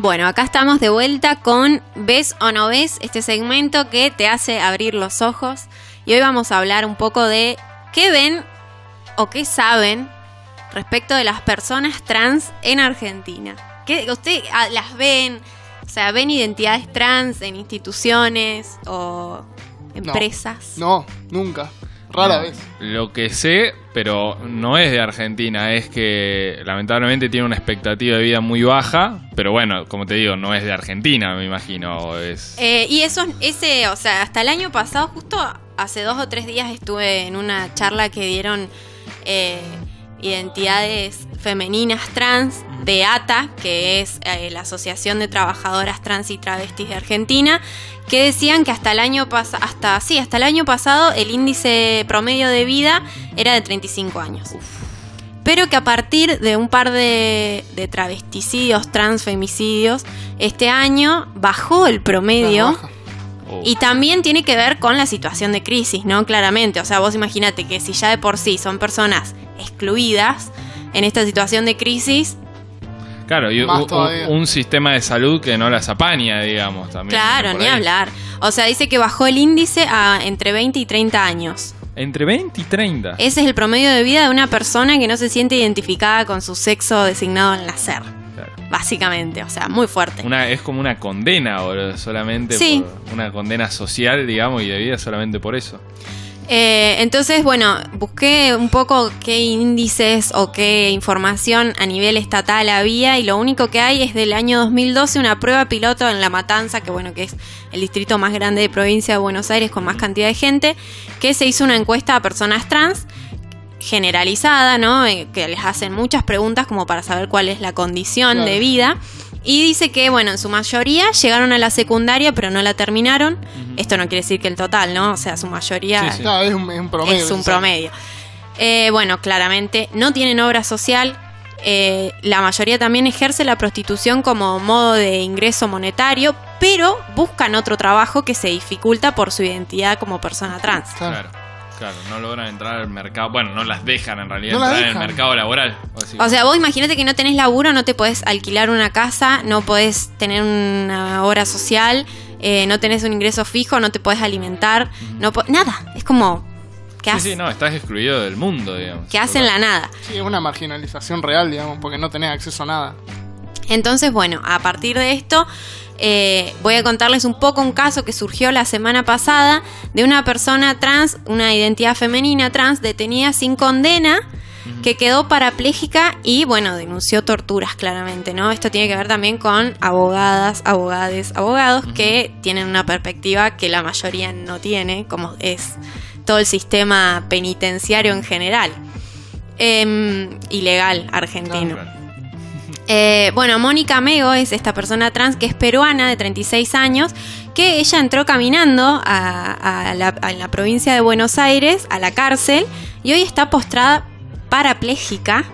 Bueno, acá estamos de vuelta con ¿Ves o no ves? Este segmento que te hace abrir los ojos. Y hoy vamos a hablar un poco de qué ven o qué saben respecto de las personas trans en Argentina. ¿Qué, ¿Usted ah, las ven? O sea, ¿ven identidades trans en instituciones o empresas? No, nunca. Rara vez. Lo que sé, pero no es de Argentina, es que lamentablemente tiene una expectativa de vida muy baja, pero bueno, como te digo, no es de Argentina, me imagino. Es... Eh, y eso, ese, o sea, hasta el año pasado, justo hace dos o tres días estuve en una charla que dieron eh, identidades femeninas trans de ATA, que es eh, la Asociación de Trabajadoras Trans y Travestis de Argentina, que decían que hasta el año pasado, hasta sí, hasta el año pasado el índice promedio de vida era de 35 años. Pero que a partir de un par de, de travesticidios, transfemicidios, este año bajó el promedio. Oh. Y también tiene que ver con la situación de crisis, ¿no? Claramente. O sea, vos imagínate que si ya de por sí son personas excluidas en esta situación de crisis. Claro, y un, sistema de salud que no las apaña, digamos, también. Claro, ni ahí. hablar. O sea, dice que bajó el índice a entre 20 y 30 años. Entre 20 y 30. Ese es el promedio de vida de una persona que no se siente identificada con su sexo designado al nacer. Claro. Básicamente, o sea, muy fuerte. Una, es como una condena, boludo, solamente Sí. por una condena social, digamos, y de vida solamente por eso. Eh, entonces, bueno, busqué un poco qué índices o qué información a nivel estatal había y lo único que hay es del año 2012 una prueba piloto en La Matanza, que bueno, que es el distrito más grande de provincia de Buenos Aires con más cantidad de gente, que se hizo una encuesta a personas trans generalizada, ¿no? Eh, que les hacen muchas preguntas como para saber cuál es la condición Claro. de vida. Y dice que, bueno, en su mayoría llegaron a la secundaria, pero no la terminaron. Esto no quiere decir que el total, ¿no? O sea, su mayoría Sí, sí. Claro, es un, es un promedio. es un promedio. Eh, bueno, claramente no tienen obra social. Eh, la mayoría también ejerce la prostitución como modo de ingreso monetario, pero buscan otro trabajo que se dificulta por su identidad como persona trans. Claro. Claro. No logran entrar al mercado. Bueno, no las dejan en realidad No entrar en el mercado laboral. O sea, vos imagínate que no tenés laburo, no te podés alquilar una casa, no podés tener una obra social, eh, no tenés un ingreso fijo, no te podés alimentar, no po- nada. Es como que, sí, sí, no, estás excluido del mundo, digamos. que hacen la nada. Sí, es una marginalización real, digamos, porque no tenés acceso a nada. Entonces, bueno, a partir de esto eh, voy a contarles un poco un caso que surgió la semana pasada de una persona trans, una identidad femenina trans detenida sin condena que quedó parapléjica y bueno, denunció torturas claramente, ¿no? Esto tiene que ver también con abogadas, abogades, abogados que tienen una perspectiva que la mayoría no tiene, como es todo el sistema penitenciario en general. Em, ilegal argentino. Claro. Eh, bueno, Mónica Mego es esta persona trans que es peruana de 36 años, que ella entró caminando a, a la, a la provincia de Buenos Aires, a la cárcel, y hoy está postrada parapléjica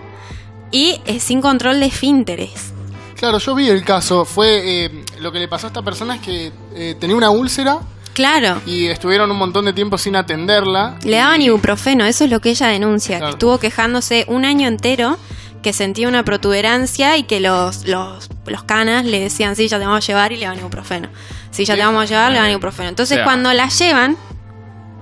y eh, sin control de esfínteres. Claro, yo vi el caso. Fue eh, lo que le pasó a esta persona es que eh, tenía una úlcera Claro, y estuvieron un montón de tiempo sin atenderla. le daban ibuprofeno, eso es lo que ella denuncia, Claro. que estuvo quejándose un año entero, que sentía una protuberancia y que los, los, los canas le decían, sí, ya te vamos a llevar y le daban ibuprofeno. Sí, ya te vamos a llevar, le daban ibuprofeno. Entonces O sea- cuando la llevan,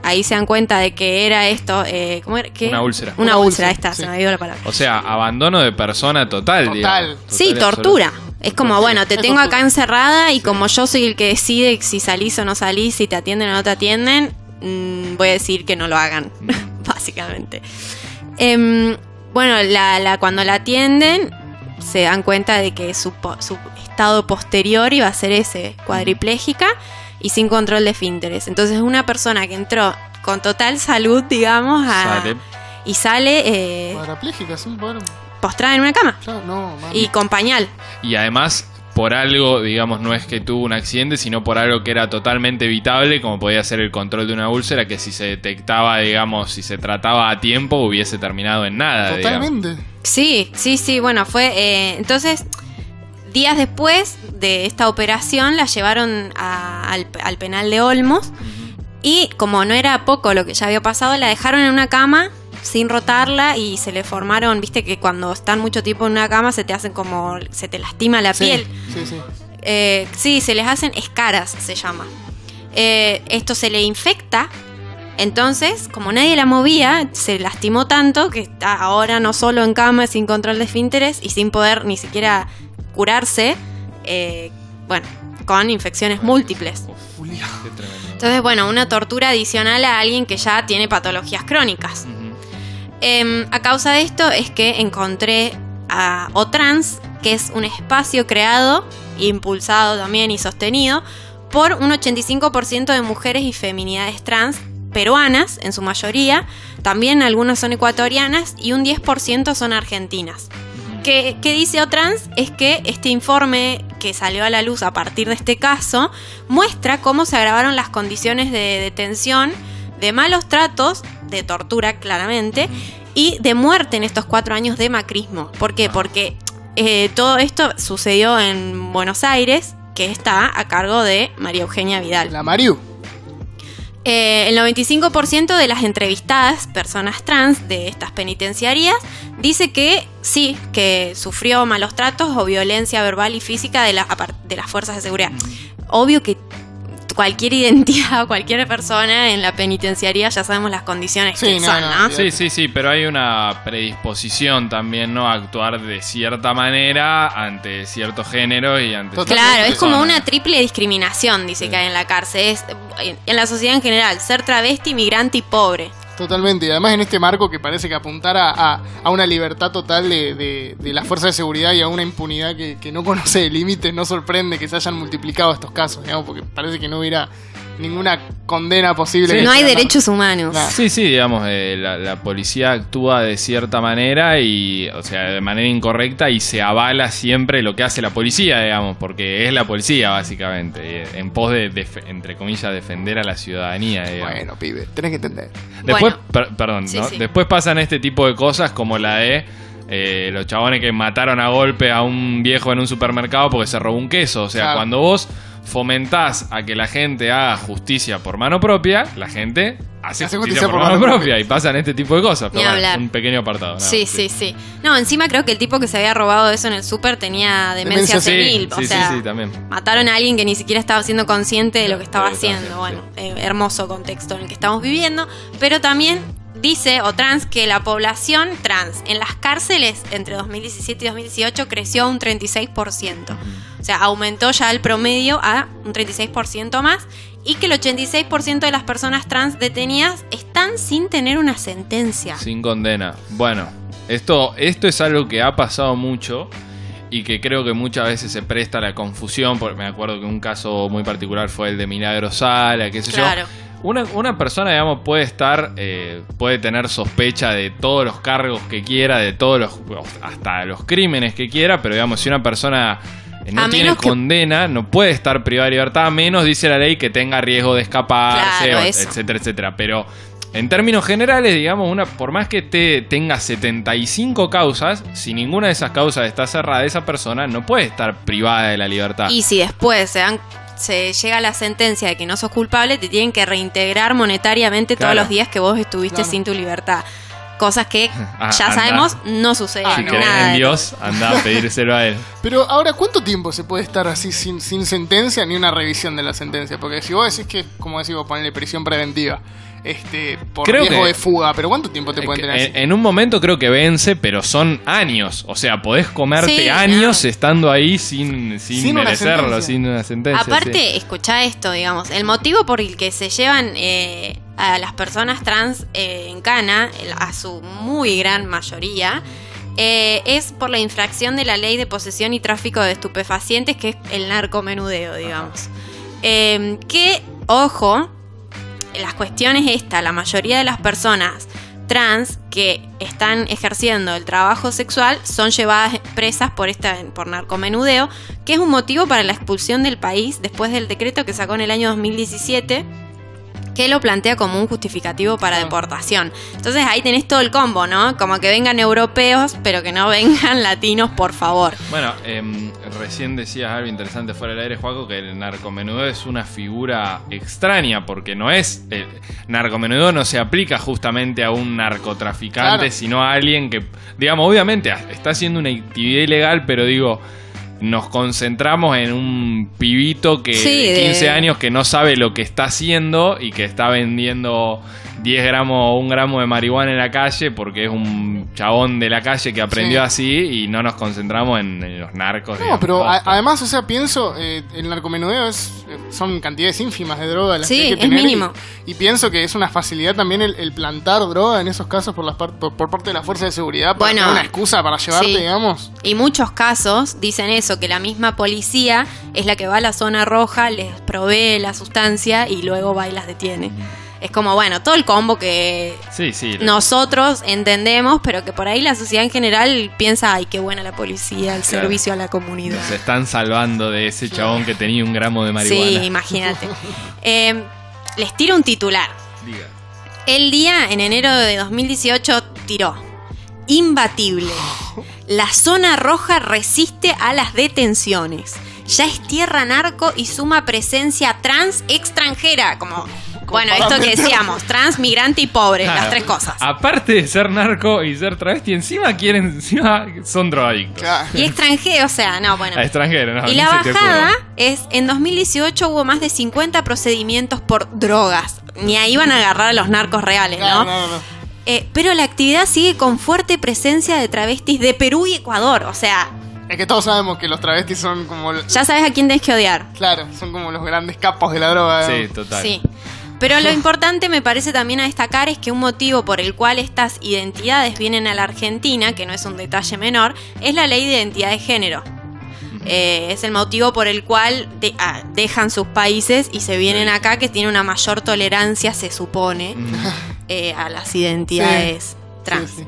ahí se dan cuenta de que era esto, eh, ¿cómo era? ¿Qué? Una úlsera. Una, Una úlcera, úlcera, sí. se me dio la palabra. O sea, abandono de persona total, Total. digamos. Sí, Total tortura. Es como, bueno, te tengo acá encerrada y como yo soy el que decide si salís o no salís, si te atienden o no te atienden, mm, voy a decir que no lo hagan, básicamente. Em, bueno, la, la- cuando la atienden, se dan cuenta de que su, po- su estado posterior iba a ser ese, cuadripléjica y sin control de esfínteres. Entonces, una persona que entró con total salud, digamos, a- Sale. y sale eh, Parapléjica, sin poder. postrada en una cama Ya, no, y con pañal. Y además, por algo, digamos, no es que tuvo un accidente, sino por algo que era totalmente evitable, como podía ser el control de una úlcera, que si se detectaba, digamos, si se trataba a tiempo, hubiese terminado en nada. digamos. Totalmente. Sí, sí, sí, bueno, fue... eh, entonces, días después de esta operación, la llevaron a- al, al penal de Olmos y como no era poco lo que ya había pasado, la dejaron en una cama sin rotarla y se le formaron, viste que cuando están mucho tiempo en una cama se te hacen como, se te lastima la Sí, piel. Sí, sí. Eh, sí, se les hacen escaras, se llama. Eh, esto se le infecta. Entonces, como nadie la movía, se lastimó tanto que está ahora no solo en cama, sin control de esfínteres y sin poder ni siquiera curarse, eh, bueno, con infecciones múltiples. Entonces, bueno, una tortura adicional a alguien que ya tiene patologías crónicas. Em, a causa de esto es que encontré a Otrans, que es un espacio creado, impulsado también y sostenido por un 85% de mujeres y feminidades trans peruanas, en su mayoría, también algunas son ecuatorianas y un 10% son argentinas. ¿Qué, qué dice Otrans? Es que este informe que salió a la luz a partir de este caso muestra cómo se agravaron las condiciones de detención, de malos tratos, de tortura claramente, y de muerte en estos cuatro años de macrismo. ¿Por qué? Porque eh, todo esto sucedió en Buenos Aires, que está a cargo de María Eugenia Vidal. La Mariu. Eh, el 95% de las entrevistadas, personas trans de estas penitenciarías, dice que sí, que sufrió malos tratos o violencia verbal y física de, la- de las fuerzas de seguridad. Obvio que cualquier identidad, cualquier persona en la penitenciaría ya sabemos las condiciones Sí, que no, son, no, ¿no? sí. Sí, sí, pero hay una predisposición también, ¿no? A actuar de cierta manera ante cierto género y ante. Claro, es como una triple discriminación, dice que hay en la cárcel. Es, en la sociedad en general, ser travesti, migrante y pobre. Totalmente, y además en este marco que parece que apuntara a, una libertad total de, de, de las fuerzas de seguridad y a una impunidad que, que no conoce de límites, no sorprende que se hayan multiplicado estos casos, digamos, porque parece que no hubiera ninguna condena posible. Sí. no hay derechos humanos. Sí, sí, digamos, eh, la, la policía actúa de cierta manera y, o sea, de manera incorrecta y se avala siempre lo que hace la policía, digamos, porque es la policía, básicamente, eh, en pos de, entre comillas, defender a la ciudadanía, digamos. Bueno, pibe, tenés que entender. Después, Bueno. per- perdón, Sí, ¿no? sí. Después pasan este tipo de cosas como la de eh, los chabones que mataron a golpe a un viejo en un supermercado porque se robó un queso. O sea, Claro. cuando vos fomentás a que la gente haga justicia por mano propia, la gente hace, Hace justicia, por, mano propia. y pasan este tipo de cosas. Pero bueno, un pequeño apartado. nada Sí, sí, sí. No, encima creo que el tipo que se había robado eso en el súper tenía demencia, Demencia senil. Sí, o sí, sea, sí, sí, también. mataron a alguien que ni siquiera estaba siendo consciente de lo que estaba haciendo. Bueno, eh, hermoso contexto en el que estamos viviendo. Pero también dice o trans que la población trans en las cárceles entre 2017 y 2018 creció un 36%. O sea, aumentó ya el promedio a un 36% más. Y que el 86% de las personas trans detenidas están sin tener una sentencia. Sin condena. Bueno, esto, esto es algo que ha pasado mucho y que creo que muchas veces se presta a la confusión, porque me acuerdo que un caso muy particular fue el de Milagro Sala, qué sé Claro. yo. Una, una persona, digamos, puede estar, eh, puede tener sospecha de todos los cargos que quiera, de todos los, hasta los crímenes que quiera, pero digamos, si una persona no A tiene menos que- condena, no puede estar privada de libertad, a menos, dice la ley, que tenga riesgo de escaparse, Claro, o- eso. etcétera, etcétera. Pero en términos generales, digamos, una, por más que te tenga 75 causas, si ninguna de esas causas está cerrada, esa persona no puede estar privada de la libertad. Y si después se dan se llega la sentencia de que no sos culpable, te tienen que reintegrar monetariamente todos los días que vos estuviste Claro. sin tu libertad. Cosas que Ah, ya anda. sabemos no suceden. Ah, si no. crees Nada en Dios, anda a pedírselo a él. Pero ahora, ¿cuánto tiempo se puede estar así sin, sin sentencia ni una revisión de la sentencia? Porque si vos decís que, como decís vos, ponerle prisión preventiva, este, por Creo riesgo que- de fuga, pero ¿cuánto tiempo te pueden tener así? En, en un momento creo que vence, pero son años. O sea, podés comerte Sí, años no. estando ahí sin, sin, merecerlo, sin una sentencia. Aparte, sí. escuchá esto, digamos, el motivo por el que se llevan eh, a las personas trans eh, en cana, a su muy gran mayoría, eh, es por la infracción de la ley de posesión y tráfico de estupefacientes, que es el narcomenudeo, digamos. Eh, que, ojo, las cuestiones esta, la mayoría de las personas trans que están ejerciendo el trabajo sexual son llevadas presas por esta por narcomenudeo, que es un motivo para la expulsión del país después del decreto que sacó en el año 2017 que lo plantea como un justificativo para deportación. Entonces ahí tenés todo el combo, ¿no? Como que vengan europeos, pero que no vengan latinos, por favor. Bueno, em, recién decías algo interesante fuera del aire, Juaco, que el narcomenudo es una figura extraña, porque no es. El narcomenudo no se aplica justamente a un narcotraficante, Claro. sino a alguien que, digamos, obviamente está haciendo una actividad ilegal, pero digo. Nos concentramos en un pibito que Sí, de de- 15 años que no sabe lo que está haciendo y que está vendiendo 10 gramos o un gramo de marihuana en la calle porque es un chabón de la calle que aprendió Sí. así y no nos concentramos en, en los narcos. No, digamos, pero a- además, o sea, pienso, eh, el narcomenudeo es, son cantidades ínfimas de droga las Sí, que hay que es mínimo. Y, y pienso que es una facilidad también el, el plantar droga en esos casos por, las par- por, por parte de la fuerza de seguridad para Bueno, tener una excusa para llevarte, sí. digamos. Y muchos casos dicen eso, que la misma policía es la que va a la zona roja, les provee la sustancia y luego va y las detiene. Es como, bueno, todo el combo que Sí, sí. nosotros entendemos, pero que por ahí la sociedad en general piensa, ay, qué buena la policía, el Claro. servicio a la comunidad. Se están salvando de ese chabón que tenía un gramo de marihuana. Sí, imagínate. Eh, les tiro un titular. Diga. El día en enero de 2018 tiró. Imbatible. La zona roja resiste a las detenciones. Ya es tierra narco y suma presencia trans extranjera. Como, bueno, esto que decíamos, trans, migrante y pobre, las tres cosas. Aparte de ser narco y ser travesti, encima quieren, encima son drogadictos. Claro. Y extranjero, o sea, no, bueno. A extranjero, ¿no? Y la bajada es, en 2018 hubo más de 50 procedimientos por drogas. Ni ahí van a agarrar a los narcos reales, ¿no? no, no, no. Eh, pero la actividad sigue con fuerte presencia de travestis de Perú y Ecuador. O sea, Es que todos sabemos que los travestis son como. ya sabes a quién tenés que odiar. Claro, son como los grandes capos de la droga. Sí, digamos. total. Sí. Pero lo importante me parece también a destacar es que un motivo por el cual estas identidades vienen a la Argentina, que no es un detalle menor, es la ley de identidad de género. Eh, es el motivo por el cual de- ah, dejan sus países y se vienen acá, que tiene una mayor tolerancia, se supone, eh, a las identidades trans. Sí, sí.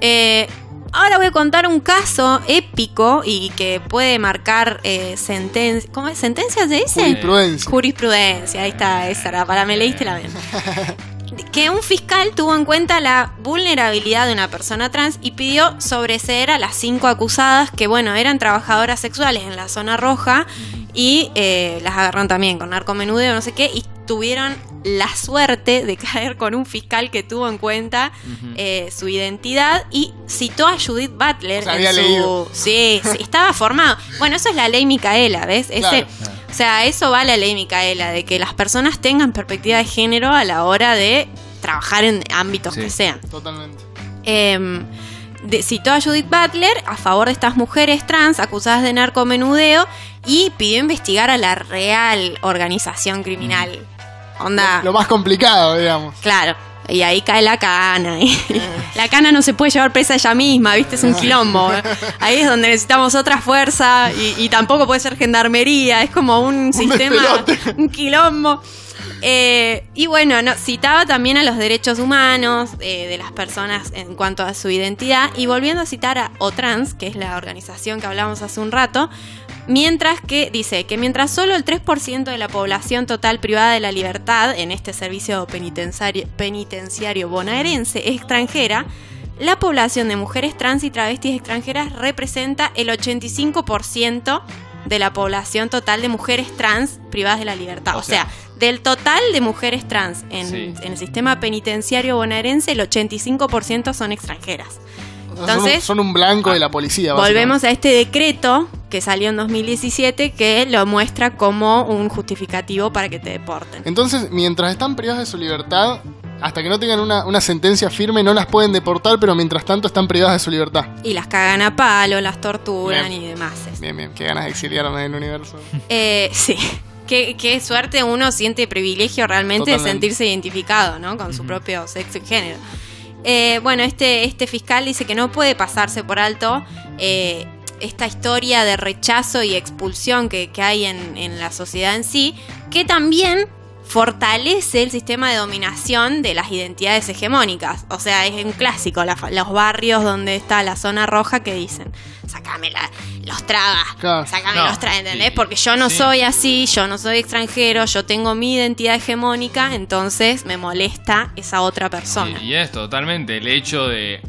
Eh, ahora voy a contar un caso épico y que puede marcar eh, sentencia. ¿Cómo es? ¿Sentencia se dice? Jurisprudencia. Jurisprudencia, ahí está, esa era, para me leíste la mente. Que un fiscal tuvo en cuenta la vulnerabilidad de una persona trans y pidió sobreseer a las cinco acusadas que, bueno, eran trabajadoras sexuales en la zona roja y eh, las agarraron también con narcomenudeo, no sé qué, y tuvieron la suerte de caer con un fiscal que tuvo en cuenta eh, su identidad y citó a Judith Butler. O sea, en había su- leído. Sí, sí, estaba formado. Bueno, eso es la ley Micaela, ¿ves? Ese, Claro. O sea, eso va a la ley Micaela, de que las personas tengan perspectiva de género a la hora de trabajar en ámbitos Sí. que sean. Totalmente. Eh, de- citó a Judith Butler a favor de estas mujeres trans acusadas de narcomenudeo y pidió investigar a la real organización criminal. Onda. Lo, lo más complicado, digamos. Claro. Y ahí cae la cana. y la cana no se puede llevar presa ella misma, ¿viste? Es un quilombo. Ahí es donde necesitamos otra fuerza y, y tampoco puede ser gendarmería. Es como un, sistema, despelote. un quilombo. Eh, y bueno, no, citaba también a los derechos humanos eh, de las personas en cuanto a su identidad. Y volviendo a citar a OTRANS, que es la organización que hablamos hace un rato, mientras que dice que mientras solo el 3% de la población total privada de la libertad en este servicio penitenciario, penitenciario bonaerense es extranjera, la población de mujeres trans y travestis extranjeras representa el 85% de la población total de mujeres trans privadas de la libertad. O, O sea, sea, del total de mujeres trans en, Sí. en el sistema penitenciario bonaerense, el 85% son extranjeras. Sea, son un- Entonces, son, un blanco de la policía. Volvemos a este decreto que salió en 2017 que lo muestra como un justificativo para que te deporten. Entonces, mientras están privadas de su libertad, hasta que no tengan una, una sentencia firme, no las pueden deportar, pero mientras tanto están privadas de su libertad. Y las cagan a palo, las torturan Bien. y demás. Bien, bien, qué ganas de exiliarme del universo. Eh, sí. Qué, qué suerte uno siente privilegio realmente de sentirse identificado, ¿no? Con su propio sexo y género. Eh, bueno, este, este fiscal dice que no puede pasarse por alto eh, esta historia de rechazo y expulsión que, que hay en, en la sociedad en sí, que también fortalece el sistema de dominación de las identidades hegemónicas. O sea, es un clásico, la- los barrios donde está la zona roja que dicen, sacame la- los tragas, Claro. sacame No, los tragas, ¿entendés? Porque yo no sí. soy así, yo no soy extranjero, yo tengo mi identidad hegemónica, entonces me molesta esa otra persona. Y, y es totalmente el hecho de,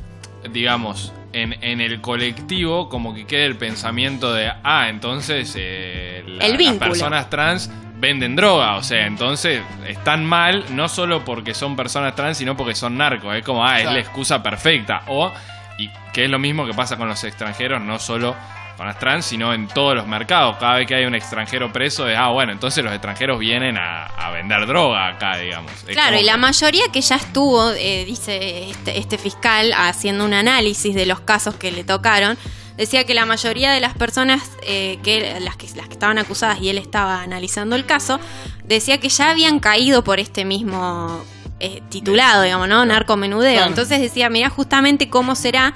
digamos, en, en el colectivo, como que quede el pensamiento de, ah, entonces eh, la- El las personas trans venden droga, o sea, entonces están mal no solo porque son personas trans, sino porque son narcos, es como, ah, es Claro. la excusa perfecta, o, y que es lo mismo que pasa con los extranjeros, no solo con las trans, sino en todos los mercados, cada vez que hay un extranjero preso, es, ah, bueno, entonces los extranjeros vienen a, a vender droga acá, digamos. Claro, y la mayoría que ya estuvo, eh, dice este, este fiscal, haciendo un análisis de los casos que le tocaron, decía que la mayoría de las personas eh, que las que las que estaban acusadas y él estaba analizando el caso, decía que ya habían caído por este mismo eh, titulado, digamos, ¿no? Narcomenudeo. Claro. Entonces decía, mira justamente cómo será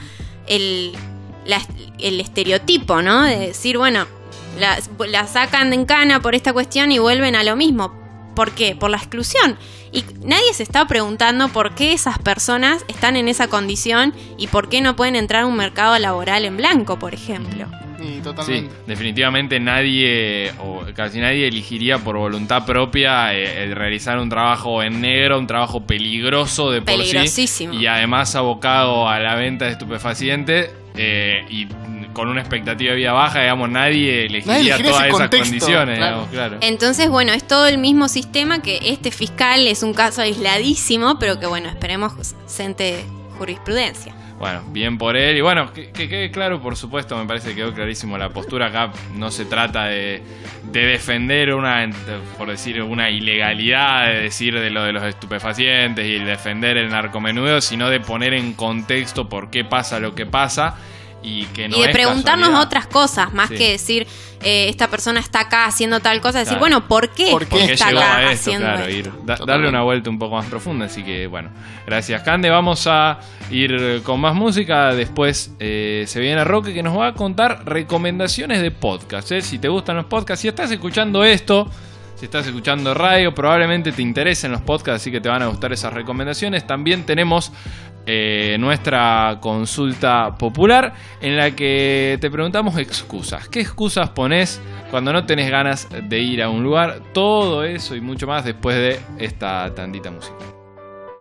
el, la- el estereotipo, ¿no? De decir, bueno, la, la sacan en cana por esta cuestión y vuelven a lo mismo. ¿Por qué? Por la exclusión. Y nadie se está preguntando por qué esas personas están en esa condición y por qué no pueden entrar a un mercado laboral en blanco, por ejemplo. Y Sí, totalmente. definitivamente nadie, o casi nadie elegiría por voluntad propia eh, el realizar un trabajo en negro, un trabajo peligroso de por sí. Peligrosísimo. Y además abocado a la venta de estupefacientes eh, y con una expectativa de vida baja, digamos, nadie elegiría elegiría todas esas contexto, condiciones, claro. digamos, claro. Entonces, bueno, es todo el mismo sistema que este fiscal es un caso aisladísimo, pero que, bueno, esperemos sente jurisprudencia. Bueno, bien por él. Y bueno, que, que quede claro, por supuesto, me parece que quedó clarísimo la postura acá. No se trata de, de defender una, por decir, una ilegalidad, de decir de lo de los estupefacientes y defender el narcomenudeo, sino de poner en contexto por qué pasa lo que pasa y que no y de es preguntarnos casualidad. otras cosas, más Sí. que decir, eh, esta persona está acá haciendo tal cosa, decir, Claro. bueno, ¿por qué, ¿Por qué ¿Por qué está llegó acá a esto? haciendo Claro, esto? ir, da- darle una vuelta un poco más profunda. Así que, bueno, gracias, Cande. Vamos a ir con más música. Después eh, se viene Roque que nos va a contar recomendaciones de podcast. ¿eh? Si te gustan los podcasts, si estás escuchando esto. Si estás escuchando radio, probablemente te interesen los podcasts, así que te van a gustar esas recomendaciones. También tenemos eh, nuestra consulta popular en la que te preguntamos excusas. ¿Qué excusas pones cuando no tenés ganas de ir a un lugar? Todo eso y mucho más después de esta tandita musical.